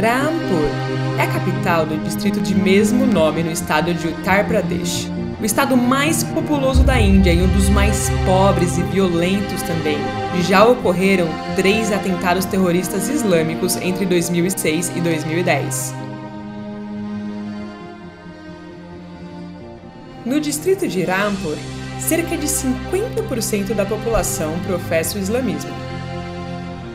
Rampur é a capital do distrito de mesmo nome no estado de Uttar Pradesh, o estado mais populoso da Índia e um dos mais pobres e violentos também. Já ocorreram três atentados terroristas islâmicos entre 2006 e 2010. No distrito de Rampur, cerca de 50% da população professa o islamismo.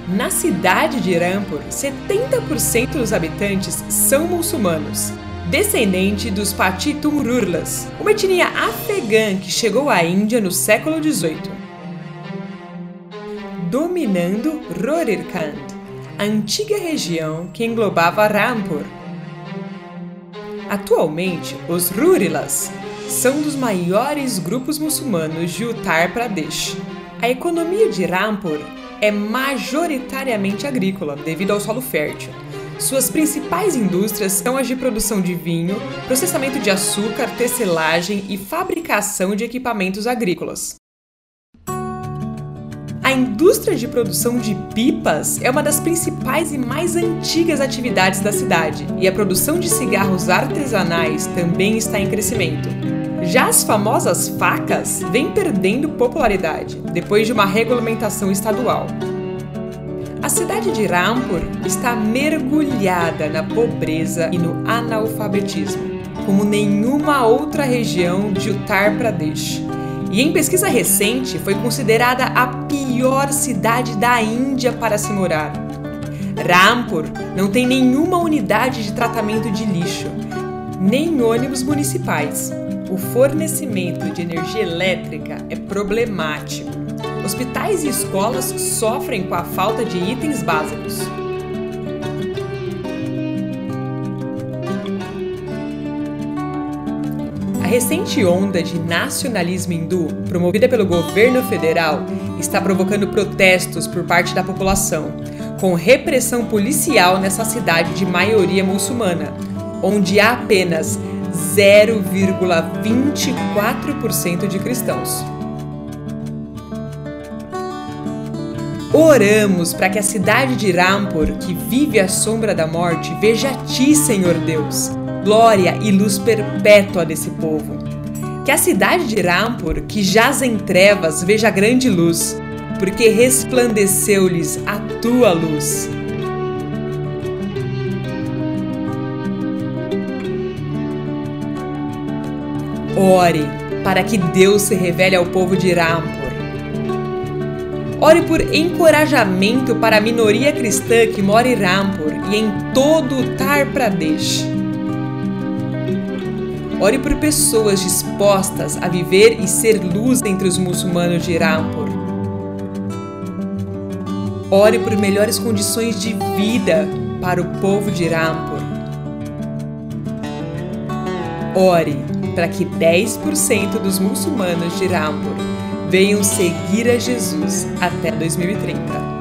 Na cidade de Rampur, 70% dos habitantes são muçulmanos, descendente dos Patitum Rurlas, uma etnia afegã que chegou à Índia no século XVIII. Dominando Rorirkand, a antiga região que englobava Rampur. Atualmente, os Rurilas são dos maiores grupos muçulmanos de Uttar Pradesh. A economia de Rampur é majoritariamente agrícola, devido ao solo fértil. Suas principais indústrias são as de produção de vinho, processamento de açúcar, tecelagem e fabricação de equipamentos agrícolas. A indústria de produção de pipas é uma das principais e mais antigas atividades da cidade, e a produção de cigarros artesanais também está em crescimento. Já as famosas facas vêm perdendo popularidade depois de uma regulamentação estadual. A cidade de Rampur está mergulhada na pobreza e no analfabetismo, como nenhuma outra região de Uttar Pradesh. E em pesquisa recente foi considerada a pior cidade da Índia para se morar. Rampur não tem nenhuma unidade de tratamento de lixo, nem ônibus municipais o fornecimento de energia elétrica é problemático. Hospitais e escolas sofrem com a falta de itens básicos. A recente onda de nacionalismo hindu, promovida pelo governo federal, está provocando protestos por parte da população, com repressão policial nessa cidade de maioria muçulmana, onde há apenas 0,24% de cristãos. Oramos para que a cidade de Rampur, que vive à sombra da morte, veja a Ti, Senhor Deus, glória e luz perpétua desse povo. Que a cidade de Rampur, que jaz em trevas, veja grande luz, porque resplandeceu-lhes a Tua luz. Ore para que Deus se revele ao povo de Rampur. Ore por encorajamento para a minoria cristã que mora em Rampur e em todo Uttar Pradesh. Ore por pessoas dispostas a viver e ser luz entre os muçulmanos de Rampur. Ore por melhores condições de vida para o povo de Rampur. Ore para que 10% dos muçulmanos de Rampur venham seguir a Jesus até 2030.